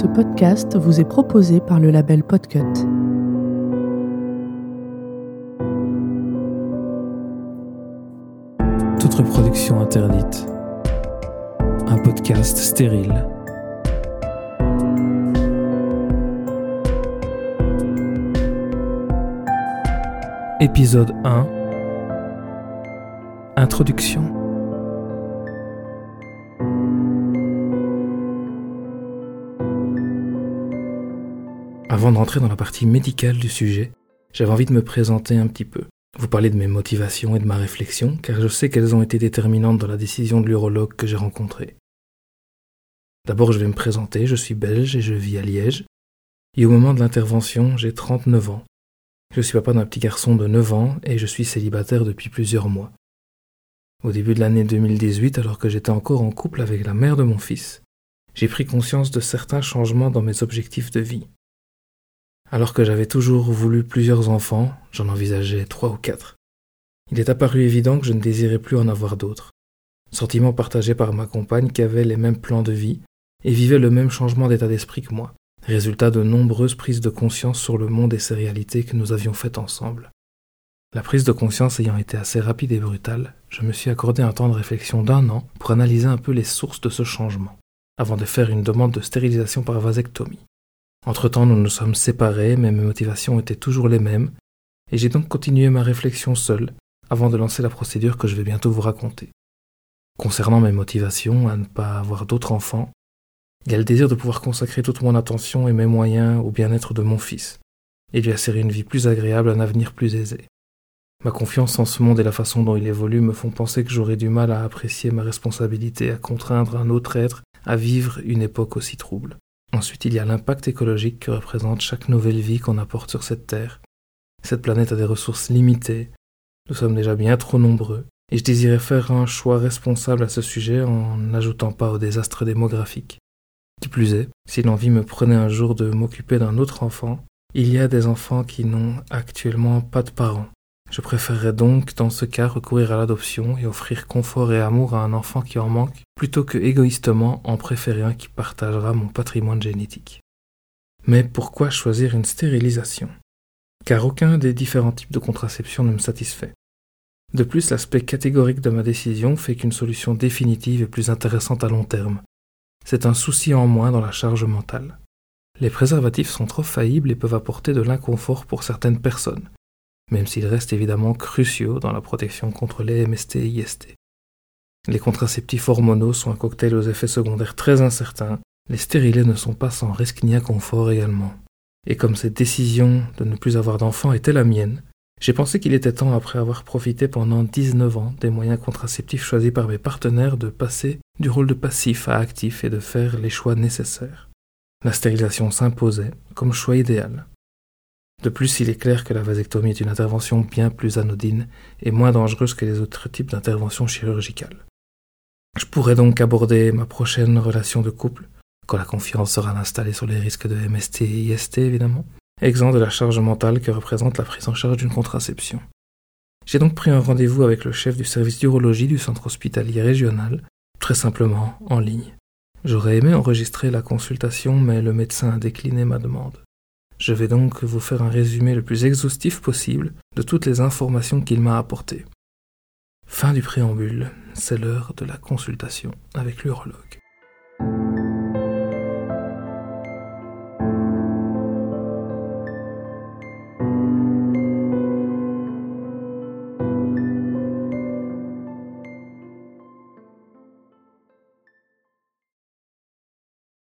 Ce podcast vous est proposé par le label Podcut. Toute reproduction interdite. Un podcast stérile. Épisode 1 Introduction Avant de rentrer dans la partie médicale du sujet, j'avais envie de me présenter un petit peu, vous parler de mes motivations et de ma réflexion, car je sais qu'elles ont été déterminantes dans la décision de l'urologue que j'ai rencontré. D'abord, je vais me présenter, je suis belge et je vis à Liège, et au moment de l'intervention, j'ai 39 ans. Je suis papa d'un petit garçon de 9 ans et je suis célibataire depuis plusieurs mois. Au début de l'année 2018, alors que j'étais encore en couple avec la mère de mon fils, j'ai pris conscience de certains changements dans mes objectifs de vie. Alors que j'avais toujours voulu plusieurs enfants, j'en envisageais trois ou quatre. Il est apparu évident que je ne désirais plus en avoir d'autres. Sentiment partagé par ma compagne qui avait les mêmes plans de vie et vivait le même changement d'état d'esprit que moi, résultat de nombreuses prises de conscience sur le monde et ses réalités que nous avions faites ensemble. La prise de conscience ayant été assez rapide et brutale, je me suis accordé un temps de réflexion d'un an pour analyser un peu les sources de ce changement, avant de faire une demande de stérilisation par vasectomie. Entre-temps, nous nous sommes séparés, mais mes motivations étaient toujours les mêmes, et j'ai donc continué ma réflexion seule, avant de lancer la procédure que je vais bientôt vous raconter. Concernant mes motivations à ne pas avoir d'autres enfants, il y a le désir de pouvoir consacrer toute mon attention et mes moyens au bien-être de mon fils, et lui assurer une vie plus agréable, un avenir plus aisé. Ma confiance en ce monde et la façon dont il évolue me font penser que j'aurai du mal à apprécier ma responsabilité à contraindre un autre être à vivre une époque aussi trouble. Ensuite, il y a l'impact écologique que représente chaque nouvelle vie qu'on apporte sur cette Terre. Cette planète a des ressources limitées, nous sommes déjà bien trop nombreux, et je désirais faire un choix responsable à ce sujet en n'ajoutant pas au désastre démographique. Qui plus est, si l'envie me prenait un jour de m'occuper d'un autre enfant, il y a des enfants qui n'ont actuellement pas de parents. Je préférerais donc, dans ce cas, recourir à l'adoption et offrir confort et amour à un enfant qui en manque, plutôt que égoïstement en préférer un qui partagera mon patrimoine génétique. Mais pourquoi choisir une stérilisation? Car aucun des différents types de contraception ne me satisfait. De plus, l'aspect catégorique de ma décision fait qu'une solution définitive est plus intéressante à long terme. C'est un souci en moins dans la charge mentale. Les préservatifs sont trop faillibles et peuvent apporter de l'inconfort pour certaines personnes, même s'ils restent évidemment cruciaux dans la protection contre les MST et IST. Les contraceptifs hormonaux sont un cocktail aux effets secondaires très incertains, les stérilés ne sont pas sans risque ni inconfort également. Et comme cette décision de ne plus avoir d'enfants était la mienne, j'ai pensé qu'il était temps, après avoir profité pendant 19 ans des moyens contraceptifs choisis par mes partenaires, de passer du rôle de passif à actif et de faire les choix nécessaires. La stérilisation s'imposait comme choix idéal. De plus, il est clair que la vasectomie est une intervention bien plus anodine et moins dangereuse que les autres types d'interventions chirurgicales. Je pourrais donc aborder ma prochaine relation de couple, quand la confiance sera installée sur les risques de MST et IST évidemment, exempt de la charge mentale que représente la prise en charge d'une contraception. J'ai donc pris un rendez-vous avec le chef du service d'urologie du centre hospitalier régional, très simplement en ligne. J'aurais aimé enregistrer la consultation, mais le médecin a décliné ma demande. Je vais donc vous faire un résumé le plus exhaustif possible de toutes les informations qu'il m'a apportées. Fin du préambule, c'est l'heure de la consultation avec l'urologue.